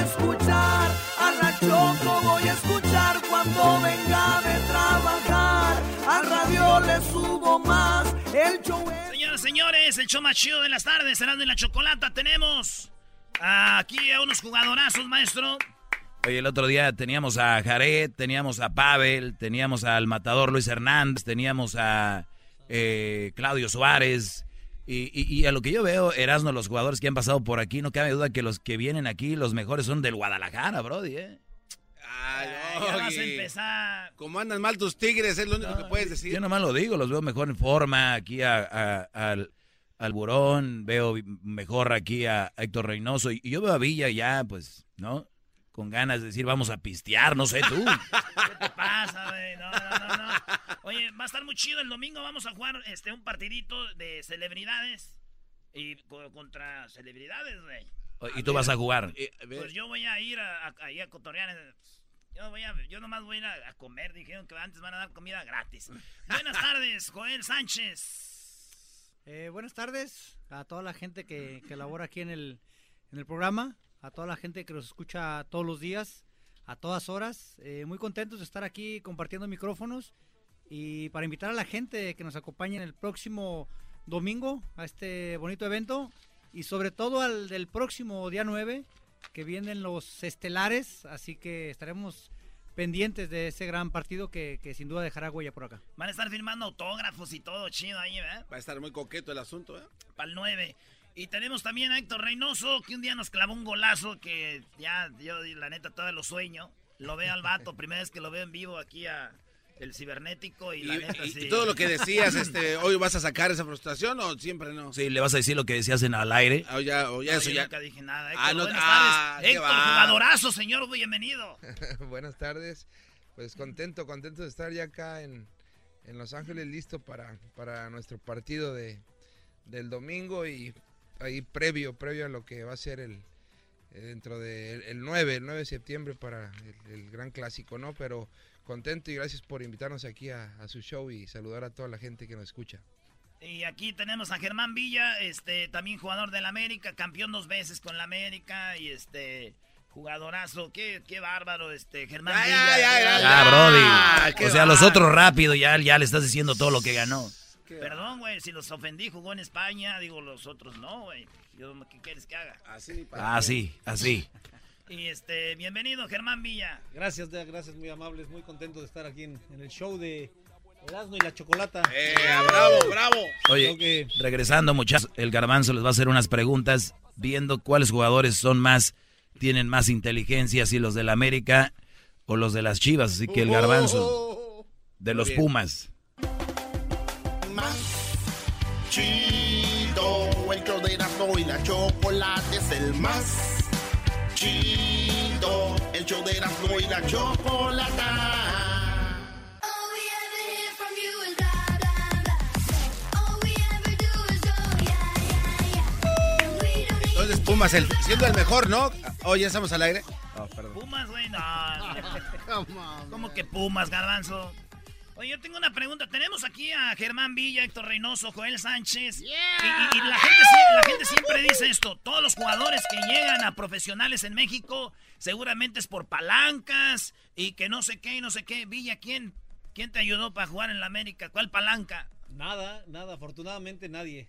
Escuchar a la Choco, voy a escuchar cuando venga de trabajar. A radio le subo más, el show es... Señoras, señores, el show más chido de las tardes, será de la chocolata. Tenemos aquí a unos jugadorazos, maestro. Oye, el otro día teníamos a Jared, teníamos a Pavel, teníamos al matador Luis Hernández, teníamos a eh, Claudio Suárez. Y, a lo que yo veo, Erasmo, los jugadores que han pasado por aquí, no cabe duda que los que vienen aquí, los mejores son del Guadalajara, Brody, ¿eh? Ay, ya vas a empezar. Como andan mal tus tigres, es lo único que puedes decir. Yo nomás lo digo, los veo mejor en forma aquí al, al Burón, veo mejor aquí a Héctor Reynoso y, yo veo a Villa ya, pues, ¿no? Con ganas de decir, vamos a pistear, no sé tú. ¿Qué te pasa, güey? No, no, no, no. Oye, va a estar muy chido el domingo, vamos a jugar este un partidito de celebridades y contra celebridades, güey. ¿Y tú vas a jugar? Pues yo voy a ir a, a, a, cotorrear. Yo, voy a, yo nomás voy a ir a, comer. Dijeron que antes van a dar comida gratis. Buenas tardes, Joel Sánchez. Eh, buenas tardes a toda la gente que, que labora aquí en el, en el programa a toda la gente que nos escucha todos los días, a todas horas. Eh, muy contentos de estar aquí compartiendo micrófonos y para invitar a la gente que nos acompañe en el próximo domingo a este bonito evento y sobre todo al del próximo día 9 que vienen los estelares, así que estaremos pendientes de ese gran partido que, que, sin duda dejará huella por acá. Van a estar firmando autógrafos y todo chido ahí, ¿verdad? Va a estar muy coqueto el asunto, ¿eh? Para el 9. Y tenemos también a Héctor Reynoso, que un día nos clavó un golazo que ya, yo la neta, todo lo sueño. Lo veo al vato, primera vez que lo veo en vivo aquí a el cibernético y, la neta, y todo lo que decías, este, hoy vas a sacar esa frustración o siempre no? Sí, le vas a decir lo que decías en al aire. O ya, o ya eso ya. nunca dije nada. Héctor, ah, no, buenas ah, Héctor, jugadorazo, señor, bienvenido. buenas tardes. Pues contento, contento de estar ya acá en, en Los Ángeles, listo para, para nuestro partido de, del domingo y ahí previo, previo a lo que va a ser el eh, dentro del el 9, el 9 de septiembre para el, gran clásico, ¿no? Pero contento y gracias por invitarnos aquí a, su show y saludar a toda la gente que nos escucha. Y aquí tenemos a Germán Villa, este también jugador del América, campeón dos veces con la América y este jugadorazo, qué, qué bárbaro este Germán Villa. Ya, ya, ya, Brody. o sea, los otros rápido ya, ya le estás diciendo todo lo que ganó. Perdón, güey, si los ofendí, jugó en España, digo, los otros no, güey. ¿Qué quieres que haga? Así, así, así. Y este, bienvenido, Germán Villa. Gracias, gracias, muy amables, muy contento de estar aquí en, el show de Erasmo y la Chocolata. ¡Eh, bravo, bravo! Oye, regresando, muchachos, el garbanzo les va a hacer unas preguntas viendo cuáles jugadores son más, tienen más inteligencia, si los del América o los de las Chivas. Así que el garbanzo de los Pumas chido. El show de Erasmo y la chocolate es el más chido. El show de Erasmo y la chocolate. Entonces Pumas el, siendo el mejor, ¿no? Hoy ya estamos al aire. Oh, Pumas, güey, no. ¿Cómo que Pumas, garbanzo? Oye, yo tengo una pregunta. Tenemos aquí a Germán Villa, Héctor Reynoso, Joel Sánchez. Y, la, gente, siempre dice esto. Todos los jugadores que llegan a profesionales en México seguramente es por palancas y que no sé qué y no sé qué. Villa, ¿quién, quién te ayudó para jugar en la América? ¿Cuál palanca? Nada, nada. Afortunadamente nadie.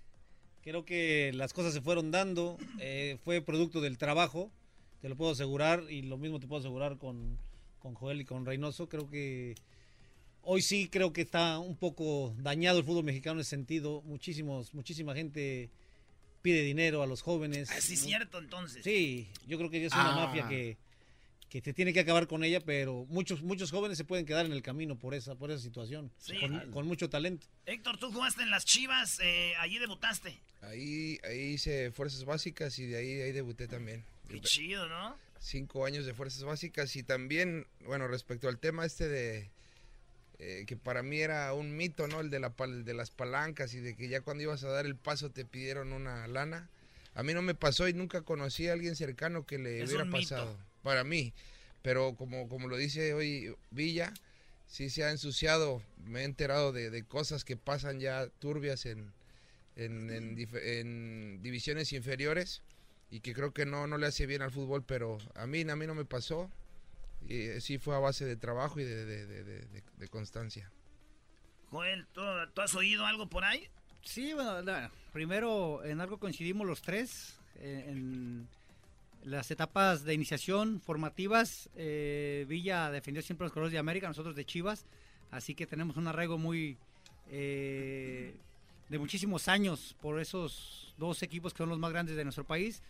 Creo que las cosas se fueron dando, eh, fue producto del trabajo, te lo puedo asegurar, y lo mismo te puedo asegurar con, con Joel y con Reynoso. Creo que hoy sí creo que está un poco dañado el fútbol mexicano en ese sentido. Muchísimos, muchísima gente pide dinero a los jóvenes. Ah, sí, cierto, entonces. Sí, yo creo que es una Ah. mafia que, que se tiene que acabar con ella, pero muchos muchos jóvenes se pueden quedar en el camino por esa por esa situación, Sí. con, con mucho talento. Héctor, tú jugaste en las Chivas, eh, allí debutaste. Ahí, ahí hice fuerzas básicas y de ahí, ahí debuté también. Qué chido, ¿no? Cinco años de fuerzas básicas y también, bueno, respecto al tema este de eh, que para mí era un mito, ¿no? El de, la, de las palancas y de que ya cuando ibas a dar el paso te pidieron una lana. A mí no me pasó y nunca conocí a alguien cercano que le Es hubiera mito. pasado. Para mí. Pero como, como lo dice hoy Villa, sí se ha ensuciado. Me he enterado de, de cosas que pasan ya turbias en, en, en en divisiones inferiores y que creo que no, no le hace bien al fútbol, pero a mí, a mí no me pasó. Y eh, sí fue a base de trabajo y de, de- de- de- de- de constancia. Joel, ¿tú, tú has oído algo por ahí? Sí, bueno, la- primero en algo coincidimos los tres, eh, en las etapas de iniciación formativas, eh, Villa defendió siempre los colores de América, nosotros de Chivas, así que tenemos un arraigo muy eh, de muchísimos años por esos dos equipos que son los más grandes de nuestro país.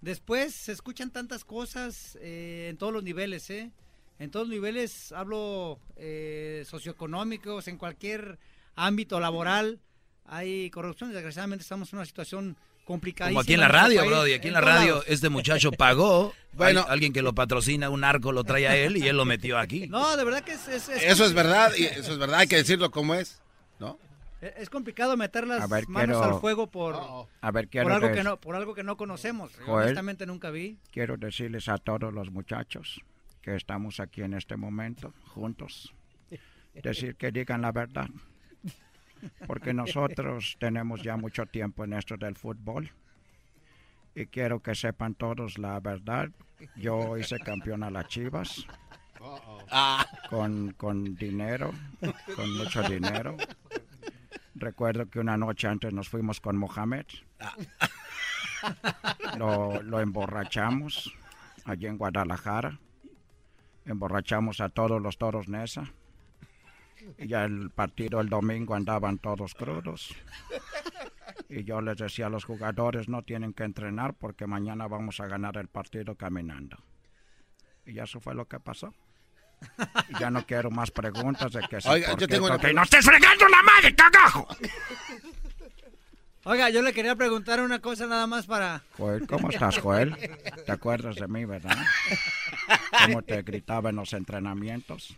Después se escuchan tantas cosas eh, en todos los niveles, ¿eh? En todos los niveles, hablo eh, socioeconómicos, en cualquier ámbito laboral, hay corrupción. Desgraciadamente estamos en una situación complicada. Como aquí en la radio, Brody. Aquí en la radio, este muchacho pagó. Bueno. Alguien que lo patrocina, un arco lo trae a él y él lo metió aquí. No, de verdad que es, es, es Eso es verdad, y eso es verdad, hay que decirlo como es, ¿no? Es es complicado meter las ver, manos quiero- al fuego por, A ver, quiero, por algo que no por algo que no conocemos. Joel. honestamente nunca vi. quiero decirles a todos los muchachos que estamos aquí en este momento juntos, decir que digan la verdad, porque nosotros tenemos ya mucho tiempo en esto del fútbol y quiero que sepan todos la verdad. Yo hice campeón a las Chivas con, con dinero, con mucho dinero. Recuerdo que una noche antes nos fuimos con Mohamed. Lo, lo emborrachamos allí en Guadalajara. Emborrachamos a todos los toros Nesa. Y ya el partido el domingo andaban todos crudos. Y yo les decía a los jugadores, no tienen que entrenar porque mañana vamos a ganar el partido caminando. Y eso fue lo que pasó. Y ya no quiero más preguntas de que Oiga, yo qué, tengo una no estés fregando la madre, cagajo. Oiga, yo le quería preguntar una cosa nada más para Joel, ¿cómo estás, Joel? ¿Te acuerdas de mí, verdad? ¿Cómo te gritaba en los entrenamientos?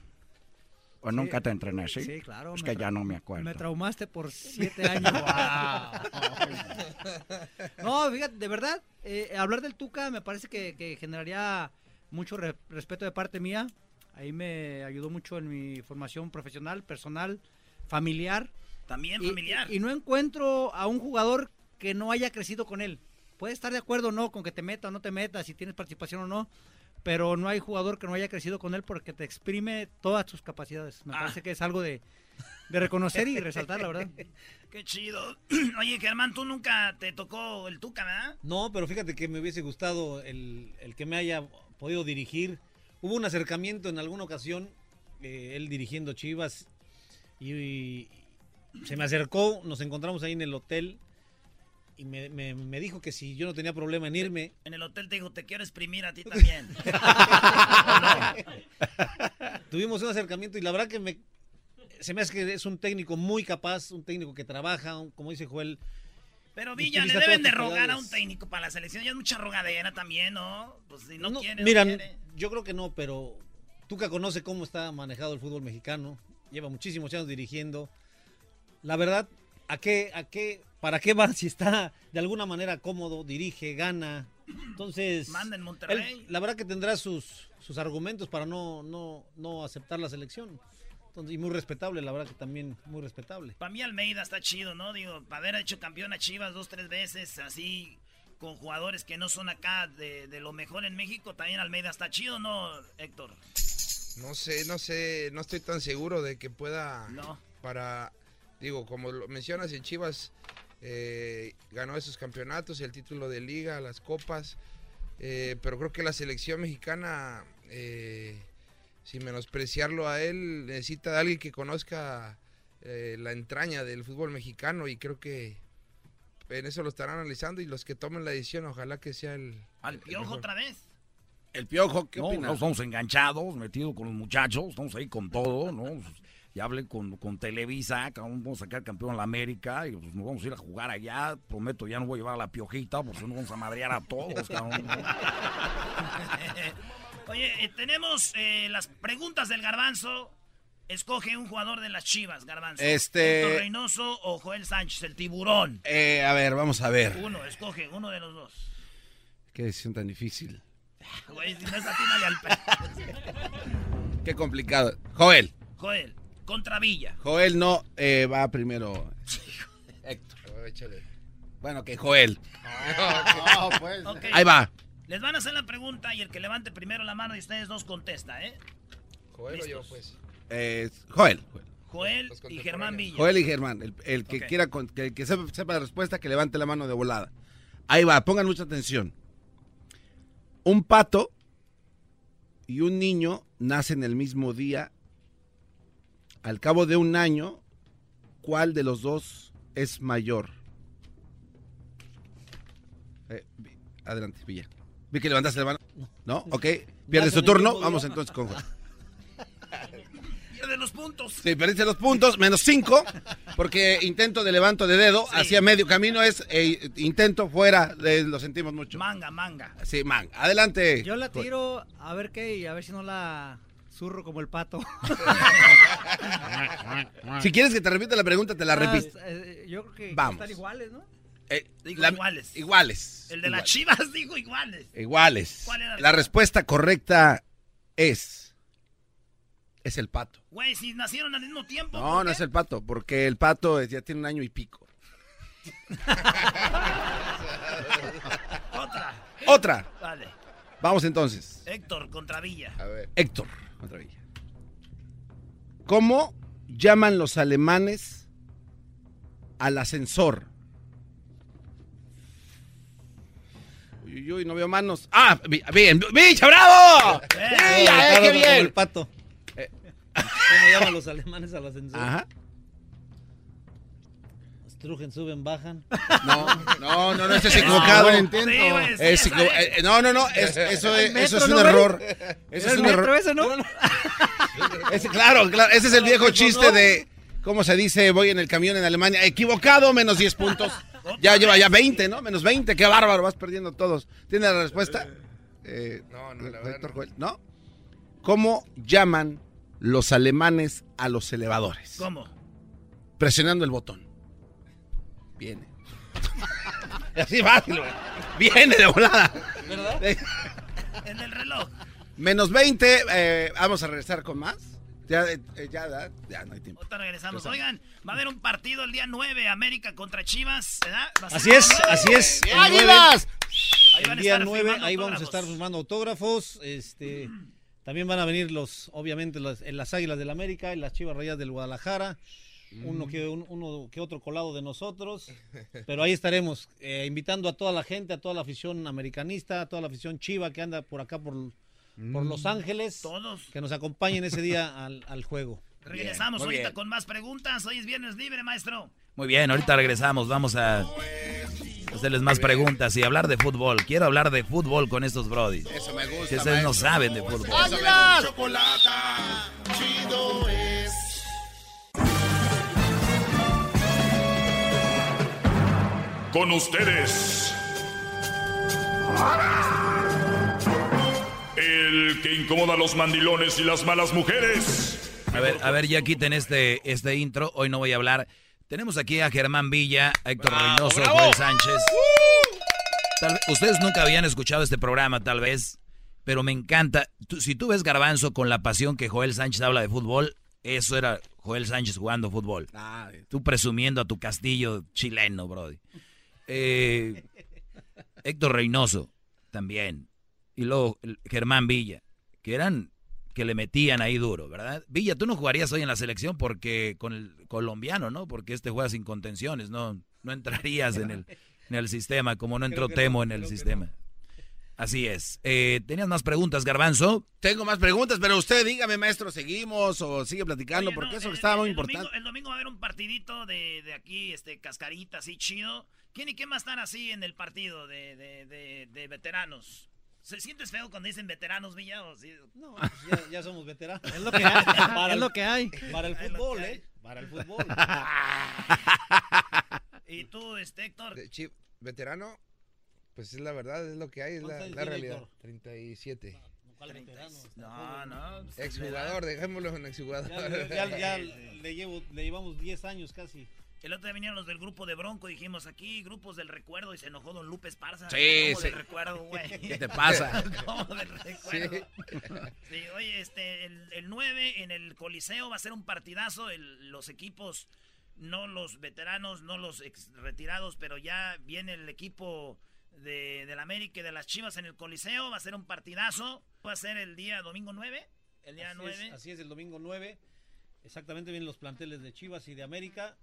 ¿O nunca te entrené, sí? Sí, claro. Es me que ya no me acuerdo. Me traumaste por siete años. no, fíjate, de verdad, eh, hablar del Tuca me parece que, que generaría mucho re- respeto de parte mía. Ahí me ayudó mucho en mi formación profesional, personal, familiar. También Y- familiar. Y, no encuentro a un jugador que no haya crecido con él. Puede estar de acuerdo o no con que te meta o no te meta, si tienes participación o no, pero no hay jugador que no haya crecido con él porque te exprime todas tus capacidades. Me Ah. parece que es algo de, de reconocer y resaltar, la verdad. Qué chido. Oye, Germán, tú nunca te tocó el Tuca, ¿verdad? No, pero fíjate que me hubiese gustado el, el que me haya podido dirigir. Hubo un acercamiento en alguna ocasión, eh, él dirigiendo Chivas, y, y se me acercó, nos encontramos ahí en el hotel, y me, me- me dijo que si yo no tenía problema en irme, En el hotel te dijo, te quiero exprimir a ti también. tuvimos un acercamiento y la verdad que me, se me hace que es un técnico muy capaz, un técnico que trabaja, como dice Joel. Pero Villa, le deben de rogar a un técnico para la selección. Ya es mucha rogadera también, ¿no? Pues si no, No, quiere, no mira, quiere. yo creo que no, pero Tuca conoce cómo está manejado el fútbol mexicano, lleva muchísimos años dirigiendo. La verdad, ¿a qué, a qué, para qué va si está de alguna manera cómodo, dirige, gana? Entonces, Manda en Monterrey. él, la verdad que tendrá sus, sus argumentos para no, no, no aceptar la selección. Entonces, y muy respetable, la verdad que también muy respetable. Para mí Almeida está chido, ¿no? Digo, para haber hecho campeón a Chivas dos, tres veces, así, con jugadores que no son acá de, de lo mejor en México, también Almeida está chido, ¿no, Héctor? No sé, no sé, no estoy tan seguro de que pueda No. para, digo, como lo mencionas en Chivas, eh, ganó esos campeonatos, el título de liga, las copas, eh, pero creo que la selección mexicana, eh, sin menospreciarlo a él, necesita de alguien que conozca eh, la entraña del fútbol mexicano y creo que en eso lo estarán analizando y los que tomen la decisión, ojalá que sea el... Al el piojo mejor. otra vez. El piojo, ¿qué No, opinas? no, estamos enganchados, metidos con los muchachos, estamos ahí con todo, ¿no? Ya hablé con, con Televisa, cabrón, vamos a sacar campeón a la América y pues, nos vamos a ir a jugar allá. Prometo, ya no voy a llevar a la piojita, porque no vamos a madrear a todos, cabrón. Oye, eh, tenemos eh, las preguntas del garbanzo. Escoge un jugador de las chivas, garbanzo. Este- Héctor Reynoso o Joel Sánchez, el tiburón. Eh, a ver, vamos a ver. Uno, escoge, uno de los dos. Qué decisión tan difícil. Güey, si no es atínale al pe- Qué complicado. Joel. Joel, contra Villa. Joel no eh, va primero. Héctor. Bueno, que Joel. Ok. Ahí va. Les van a hacer la pregunta y el que levante primero la mano y ustedes dos contesta, ¿eh? Joel o yo, pues. Eh, Joel. Joel y Germán Villa. Joel y Germán. El, el que quiera, el que sepa, sepa la respuesta, que levante la mano de volada. Ahí va, pongan mucha atención. Un pato y un niño nacen el mismo día. Al cabo de un año, ¿cuál de los dos es mayor? Eh, adelante, Villa. Vi que levantaste la mano. ¿No? Ok. Pierdes tu Nacen el turno. Vamos entonces con Joel. Pierde los puntos. Sí, perdiste los puntos, menos cinco, porque intento de levanto de dedo hacia medio camino es eh, intento fuera, de, lo sentimos mucho. Manga, manga. Sí, man. Adelante. Yo la tiro a ver qué y a ver si no la zurro como el pato. Si quieres que te repita la pregunta, te la Ah, repito. eh, yo creo que Vamos. están iguales, ¿no? Eh, Digo la- iguales. Iguales. El de las chivas digo iguales. Iguales. ¿Cuál era? La respuesta correcta es. Es el pato. Güey, si nacieron al mismo tiempo. No, ¿por no es el pato, porque el pato ya tiene un año y pico. Otra. Otra. Vale. Vamos entonces. Héctor contra Villa. A ver. Héctor, vez. ¿Cómo llaman los alemanes al ascensor? Uy, uy, uy, no veo manos. Ah, bi- bien, ¡Villa, bravo! Eh, ¡Villa, eh, Ricardo, qué como bien! el pato. ¿Cómo llaman los alemanes al ascensor? Ajá. Strugen, suben, bajan. No, no, no, no, es equivocado. Sí, sí, Es es. eh, no, no, no, es- eso, es, eso es un ¿no, error. Eso ¿Era es un metro error. ese, no? Claro, claro, ese es el viejo chiste de, ¿cómo se dice? Voy en el camión en Alemania. Equivocado, menos 10 puntos. Ya lleva ya 20, ¿no? Menos 20, qué bárbaro, vas perdiendo todos. ¿Tiene la respuesta? Eh, No, no, la verdad Héctor no. Joel, ¿No? ¿Cómo llaman los alemanes a los elevadores? ¿Cómo? Presionando el botón. Viene. Así fácil, güey. Viene de volada. ¿Verdad? En el reloj. Menos 20, eh, vamos a regresar con más. Ya, eh, ya, ya, ya no hay tiempo. Ahorita regresamos. Oigan, va a haber un partido el día 9, América contra Chivas, Así es, el 9. así es. Bien. El nueve- Ahí van El a día estar 9, firmando ahí vamos a estar firmando autógrafos. Este, también van a venir los, obviamente, las, en las Águilas del América y las Chivas Rayas del Guadalajara. Uno que, un- uno que otro colado de nosotros. Pero ahí estaremos, eh, invitando a toda la gente, a toda la afición americanista, a toda la afición chiva que anda por acá por, por Los Ángeles. Todos. Que nos acompañen ese día al, al juego. Regresamos ahorita bien. con más preguntas. Hoy es viernes libre, maestro. Muy bien, ahorita regresamos. Vamos a hacerles más preguntas y hablar de fútbol. Quiero hablar de fútbol con estos brodis. Eso me gusta. Que ustedes no saben de fútbol. Chido es. Con ustedes. El que incomoda a los mandilones y las malas mujeres. A ver, a ver, ya quiten este, este intro. Hoy no voy a hablar. Tenemos aquí a Germán Villa, a Héctor Reynoso, bravo. Joel Sánchez. Tal ustedes nunca habían escuchado este programa, tal vez, pero me encanta. Tú- si tú ves Garbanzo con la pasión que Joel Sánchez habla de fútbol, eso era Joel Sánchez jugando fútbol. Tú presumiendo a tu castillo chileno, Brody. Eh, Héctor Reynoso, también. Y luego Germán Villa, que eran que le metían ahí duro, ¿verdad? Villa, tú no jugarías hoy en la selección porque con el colombiano, ¿no? Porque este juega sin contenciones, ¿no? no entrarías en el, en el sistema, como no entró Temo en el sistema. Así es. Eh, ¿Tenías más preguntas, Garbanzo? Tengo más preguntas, pero usted dígame, maestro, ¿seguimos o sigue platicando? porque eso estaba muy importante. el domingo va a haber un partidito de, de, aquí, este, cascarita, así chido. ¿Quién y quién va a estar así en el partido de, de, de veteranos? ¿Se sientes feo cuando dicen veteranos, Villa? No, pues ya, ya, somos veteranos. Es lo que hay. Para es lo que hay. Para el fútbol, ¿eh? Para el fútbol. ¿Y tú, este, Héctor? veterano, pues es la verdad, es lo que hay, es la, la realidad. 37. No, no. Pues, exjugador, dejémoslo en exjugador. Ya, ya, ya le, llevo, le llevamos 10 años casi. El otro día vinieron los del grupo de Bronco, dijimos aquí, grupos del recuerdo, y se enojó Don Lupe Esparza. Sí, sí. del recuerdo, güey? ¿Qué te pasa? ¿Cómo del recuerdo? Sí. oye, este, el, el, 9 en el Coliseo va a ser un partidazo, el, los equipos, no los veteranos, no los ex retirados, pero ya viene el equipo de, del América y de las Chivas en el Coliseo, va a ser un partidazo, va a ser el día domingo 9, el día así 9. Es, así es, el domingo 9, exactamente vienen los planteles de Chivas y de América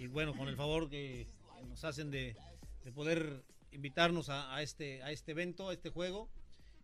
y bueno, con el favor que nos hacen de, poder invitarnos a, este, a este evento, a este juego.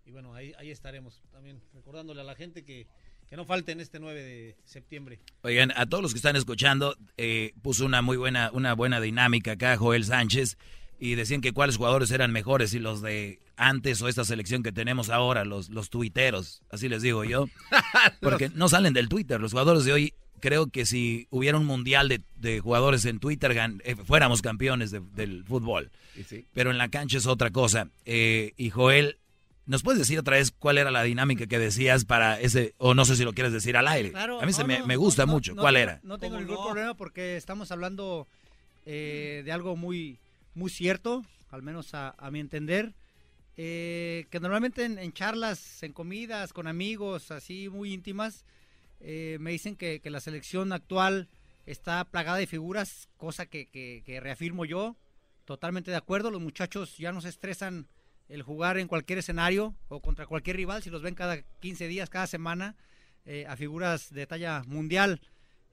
Y bueno, ahí, ahí estaremos también recordándole a la gente que, que no falten este 9 de septiembre. Oigan, a todos los que están escuchando, eh, puso una muy buena, una buena dinámica acá Joel Sánchez y decían que cuáles jugadores eran mejores, y los de antes o esta selección que tenemos ahora, los, los tuiteros, así les digo yo, porque no salen del Twitter, los jugadores de hoy creo que si hubiera un mundial de, jugadores en Twitter, eh, fuéramos campeones del fútbol. Pero en la cancha es otra cosa. Eh, y Joel, ¿nos puedes decir otra vez cuál era la dinámica que decías para ese, o no sé si lo quieres decir al aire? a mí se me, gusta mucho. ¿Cuál era? No tengo ningún problema porque estamos hablando eh, de algo muy, muy cierto, al menos a, mi entender. que normalmente en charlas, en comidas, con amigos, así muy íntimas, eh, me dicen que, la selección actual está plagada de figuras, cosa que, reafirmo yo. Totalmente de acuerdo, los muchachos ya no se estresan el jugar en cualquier escenario o contra cualquier rival, si los ven cada 15 días, cada semana, eh, a figuras de talla mundial.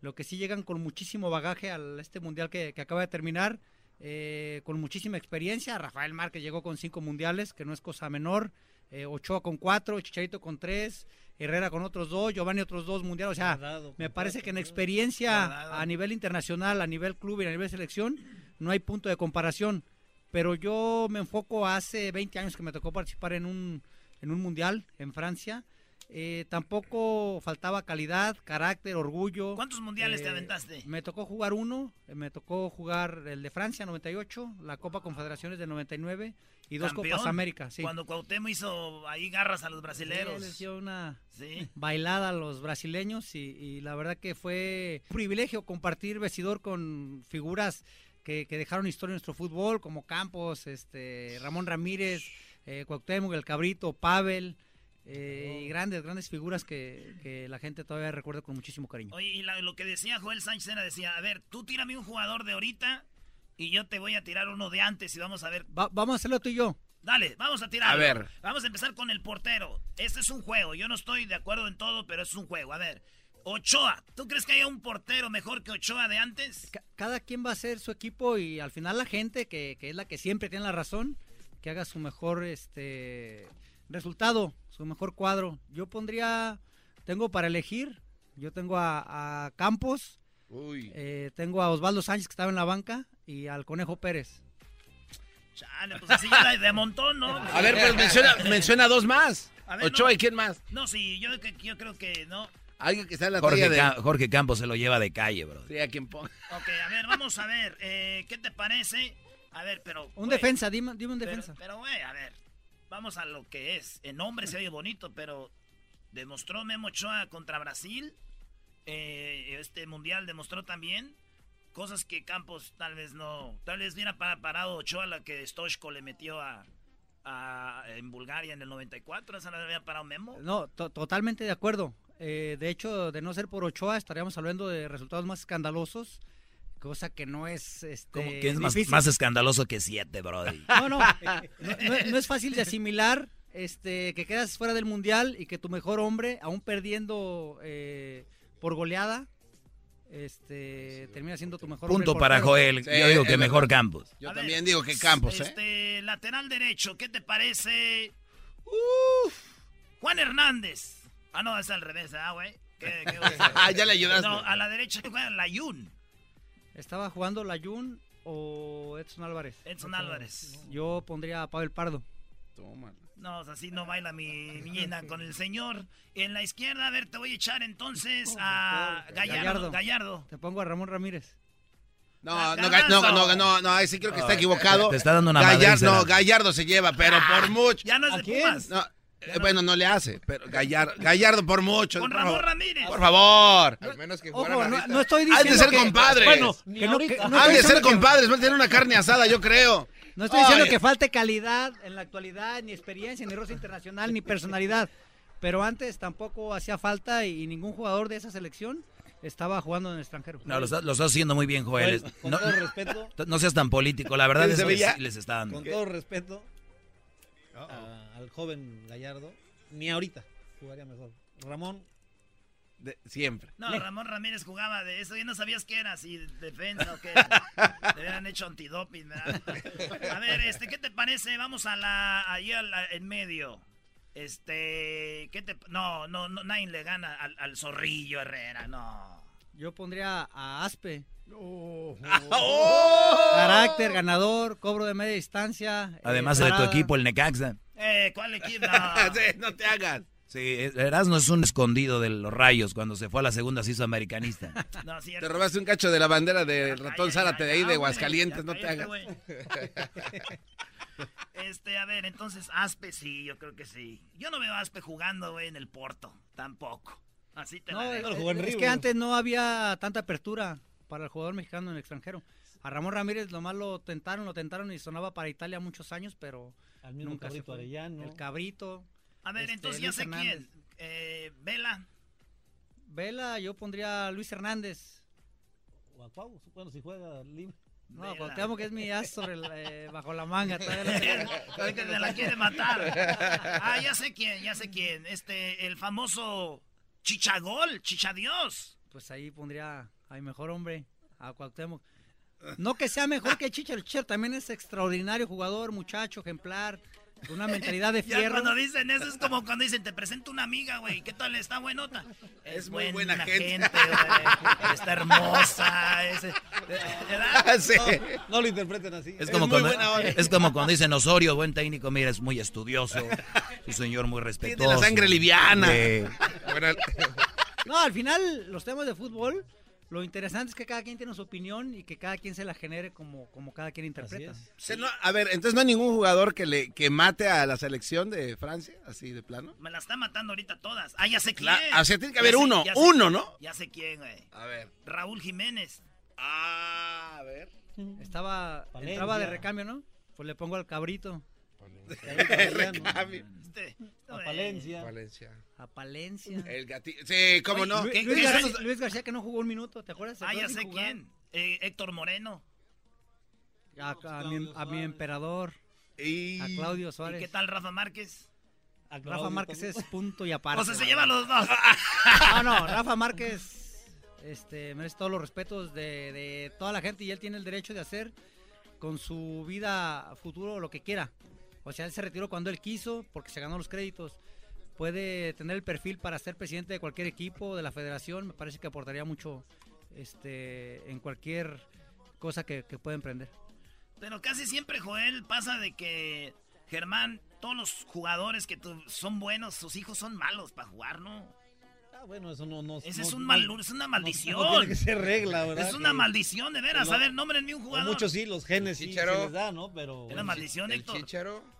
Lo que sí llegan con muchísimo bagaje a este mundial que, acaba de terminar, eh, con muchísima experiencia. Rafael Márquez llegó con cinco mundiales, que no es cosa menor. Ochoa con cuatro, Chicharito con tres. Herrera con otros dos, Giovanni otros dos mundiales. O sea, me parece que en experiencia a nivel internacional, a nivel club y a nivel selección, no hay punto de comparación. Pero yo me enfoco hace 20 años que me tocó participar en un, en un mundial en Francia. Eh, tampoco faltaba calidad, carácter, orgullo. ¿Cuántos mundiales te eh, aventaste? Me tocó jugar uno, eh, me tocó jugar el de Francia 98, la Copa Confederaciones de 99 y dos Copas América, sí. Cuando Cuauhtémoc hizo ahí garras a los brasileños. les dio una bailada a los brasileños y, la verdad que fue un privilegio compartir vestidor con figuras que, dejaron historia en nuestro fútbol, como Campos, este Ramón Ramírez, eh, Cuauhtémoc, El Cabrito, Pavel. Eh, y grandes, grandes figuras que, la gente todavía recuerda con muchísimo cariño. Oye, y lo que decía Joel Sánchez era, decía, a ver, tú tírame un jugador de ahorita y yo te voy a tirar uno de antes y vamos a ver. vamos a hacerlo tú y yo. Dale, vamos a tirar. A ver. Vamos a empezar con el portero. Este es un juego. Yo no estoy de acuerdo en todo, pero es un juego. A ver. Ochoa, ¿tú crees que haya un portero mejor que Ochoa de antes? cada quien va a ser su equipo y al final la gente, que, es la que siempre tiene la razón, que haga su mejor este resultado, su mejor cuadro. Yo pondría, tengo para elegir, yo tengo a, a Campos, eh, tengo a Osvaldo Sánchez que estaba en la banca y al Conejo Pérez. Chale, pues así ya de montón, ¿no? A ver, pues menciona, menciona dos más. Ochoa y quién más. No, sí, yo, yo creo que no. Alguien que está en la Jorge, de... Jorge Campos se lo lleva de calle, bro. Sí, a quien ponga. Ok, a ver, vamos a ver. Eh, ¿Qué te parece? A ver, pero. Un defensa, dime, dime un defensa. Pero, güey, a ver. Vamos a lo que es. En nombre se oye bonito, pero demostró Memo Ochoa contra Brasil eh, este mundial demostró también cosas que Campos tal vez no, tal vez hubiera parado Ochoa la que Stoichko le metió a, en Bulgaria en el 94, esa no había parado Memo. No, totalmente de acuerdo. Eh, de hecho, de no ser por Ochoa, estaríamos hablando de resultados más escandalosos, cosa que no es... Este, que es más, escandaloso que siete, brody? No, no, no, es fácil de asimilar este, que quedas fuera del mundial y que tu mejor hombre, aún perdiendo... Eh, por goleada, este, termina siendo tu mejor Punto hombre para. Joel. Sí, Yo digo que mejor Campos. Yo A ver, también digo que Campos, ¿eh? Este, lateral derecho, ¿qué te parece? Uf, Juan Hernández. Ah, no, es al revés, ¿ah, güey? ¿Qué? Ah, ya le ayudaste. No, a la derecha juega Layun. ¿Estaba jugando Layun o Edson Álvarez? Edson Álvarez. Yo pondría a Pavel Pardo. Tómala. No, así no baila mi niña con el señor. En la izquierda, a ver, te voy a echar entonces a Gallardo. Gallardo. Te pongo a Ramón Ramírez. No, no, Ga- no, no, no, no, ahí sí creo que está equivocado. Te está dando una Gallar- madriza, No. Gallardo se lleva, pero por mucho. Ya no es ¿A de quién? Pumas. Eh, bueno, no le hace, pero Gallardo, Gallardo por mucho. Con por Ramón favor. Ramírez. Por favor. Al menos que Ojo, no, estoy Han diciendo de ser que, compadres. Bueno, que no, que- no Han de ser compadres, van a tener una carne asada, yo creo. No estoy diciendo Ay. que falte calidad en la actualidad, ni experiencia, ni rosa internacional, ni personalidad. Pero antes tampoco hacía falta y ningún jugador de esa selección estaba jugando en el extranjero. No, lo estás, lo estás haciendo muy bien, Joel. Con No, todo respeto, no seas tan político, la verdad ¿Qué es les está dando. con todo respeto a- al joven Gallardo, ni ahorita jugaría mejor. Ramón, De- siempre. No, Ramón Ramírez jugaba de eso. Ya no sabías qué era, si defensa o qué. Le hubieran hecho antidoping, ¿verdad? A ver, este, ¿qué te parece? Vamos a la, ahí a la- en medio. Este, ¿qué te, no, no, no, nadie le gana al, al zorrillo Herrera, no. Yo pondría a Aspe. ¡Oh! Carácter, ganador, cobro de media distancia. eh, Además de tu equipo, el Necaxa. Eh, ¿cuál equipo? No. Sí, no te hagas. Sí, Erasmo es un escondido de los rayos. Cuando se fue a la segunda se hizo americanista. No, Te robaste un cacho de la bandera del Ya, ratón ya, Zárate de ahí de Aguascalientes, no te hagas. Este, a ver, entonces Aspe sí, yo creo que sí. Yo no veo a Aspe jugando, güey, en el Porto, tampoco. Así te la No, dejo. es, es que antes no había tanta apertura para el jugador mexicano en el extranjero. A Ramón Ramírez nomás lo tentaron, lo tentaron y sonaba para Italia muchos años, pero al mismo nunca Cabrito. Arellano. El Cabrito. A ver, este, entonces ya Luis sé Hernández. quién. Eh, Vela. Vela, yo pondría a Luis Hernández. O a Cuau, bueno, si juega libre. No, Vela. Cuauhtémoc es mi as sobre el, eh, bajo la manga. Sabe que la quiere matar. Ah, ya sé quién, ya sé quién. Este, el famoso Chichagol, Chichadios. pues ahí pondría a mi mejor hombre, a Cuauhtémoc. No que sea mejor que Chichar, Chichar también es extraordinario jugador, muchacho, ejemplar, con una mentalidad de Ya fierro. cuando dicen eso es como cuando dicen, te presento una amiga, güey. ¿Qué tal? ¿Está buenota? Es muy buena gente. güey. Está hermosa. es- ¿verdad? Sí. No lo interpreten así. Es como, muy cuando, es como cuando dicen Osorio, buen técnico, mira, es muy estudioso, es un señor muy respetuoso. Tiene la sangre liviana. No, al final, los temas de fútbol, lo interesante es que cada quien tiene su opinión y que cada quien se la genere como, como cada quien interpreta. No- a ver, entonces no hay ningún jugador que le que mate a la selección de Francia, así de plano. Me la está matando ahorita todas. Ah, ya sé quién. La- o sea, tiene que Ya haber sé- uno, sé- uno, ¿no? Ya sé quién, güey. A ver. Raúl Jiménez. Ah, a ver. Estaba, Valencia. entraba de recambio, ¿no? Pues le pongo al cabrito, Este, a. Palencia. Valencia. a Palencia. El gatito. Sí, cómo Oye, no. Lu- ¿qué- Luis, García, es? Luis García que no jugó un minuto, ¿te acuerdas? Ah, ya sé jugar. quién. Eh, Héctor Moreno. A, a mi, a mi emperador, Y... a Claudio ¿Y Suárez. qué tal Rafa Márquez? Rafa Claudio Márquez también. es punto y aparte. O sea, se llevan los dos. No, no, Rafa Márquez este, merece todos los respetos de, de toda la gente y él tiene el derecho de hacer con su vida futuro lo que quiera. O sea, él se retiró cuando él quiso porque se ganó los créditos. Puede tener el perfil para ser presidente de cualquier equipo, de la federación. Me parece que aportaría mucho este, en cualquier cosa que, que pueda emprender. Pero casi siempre, Joel, pasa de que Germán, todos los jugadores que son buenos, sus hijos son malos para jugar, ¿no? Ah, bueno, eso no. no Ese no- es, un no- mal, es una maldición. No, tiene que ser regla, ¿verdad? es una Que- maldición, de veras. No, a ver, nómbrenme un jugador. Muchos sí, los genes sí se Chicharo. les da, ¿no? Pero. Es una maldición, El Héctor. Chicharo.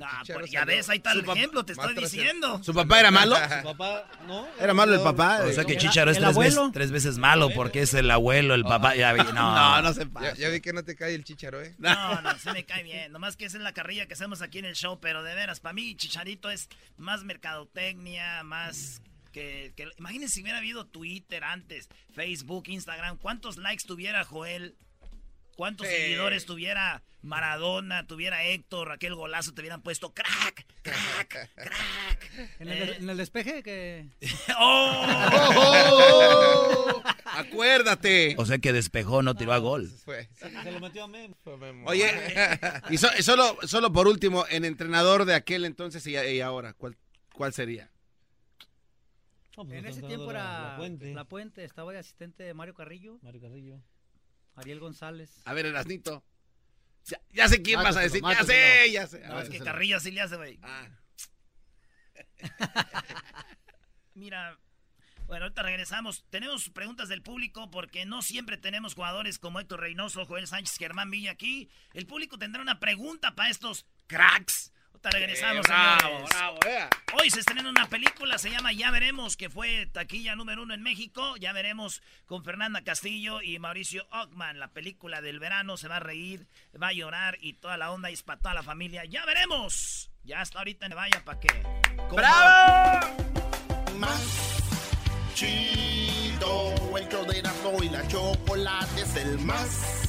Ah, pues ya ves, ahí está el ejemplo, te estoy diciendo. ¿Su papá era malo? Su papá, ¿no? ¿Era malo el papá? O sea que Chicharo es tres veces, abuelo. tres veces malo porque es el abuelo, el papá. Ya vi, no, No, no se Ya, pasa. ya vi que no te cae el Chicharo, ¿eh? No, no, se me cae bien. Nomás que esa es la carrilla que hacemos aquí en el show, pero de veras, para mí Chicharito es más mercadotecnia, más que, que- Imagínense si hubiera habido Twitter antes, Facebook, Instagram, ¿cuántos likes tuviera Joel? ¿Cuántos Sí. seguidores tuviera Maradona, tuviera Héctor, aquel golazo te hubieran puesto crack, crack, crack? En el, Eh, en el despeje que... ¡Oh! Acuérdate. O sea que despejó, no tiró a gol. Se lo metió a Memo. Oye, y, so- y solo, solo por último, en entrenador de aquel entonces y, y ahora, ¿cuál, cuál sería? Pues, En ese tiempo era La Puente. estaba de asistente de Mario Carrillo. Mario Carrillo. Ariel González. A ver, Erasnito. Ya, ya sé quién vas a decir. Ya sé, ya sé. A No, ver. es que Carrillo sí le hace, güey. Ah. Mira, bueno, ahorita regresamos. Tenemos preguntas del público porque no siempre tenemos jugadores como Héctor Reynoso, Joel Sánchez, Germán Villa aquí. El público tendrá una pregunta para estos cracks. Regresamos, Eh, bravo, señores. bravo, eh. Hoy se estrena una película, se llama Ya Veremos, que fue taquilla número uno en México. Ya veremos con Fernanda Castillo y Mauricio Ockman. La película del verano se va a reír, va a llorar y toda la onda es para toda la familia. Ya veremos. Ya hasta ahorita en vaya para qué. ¡Bravo! Más chido, el y la chocolate es el más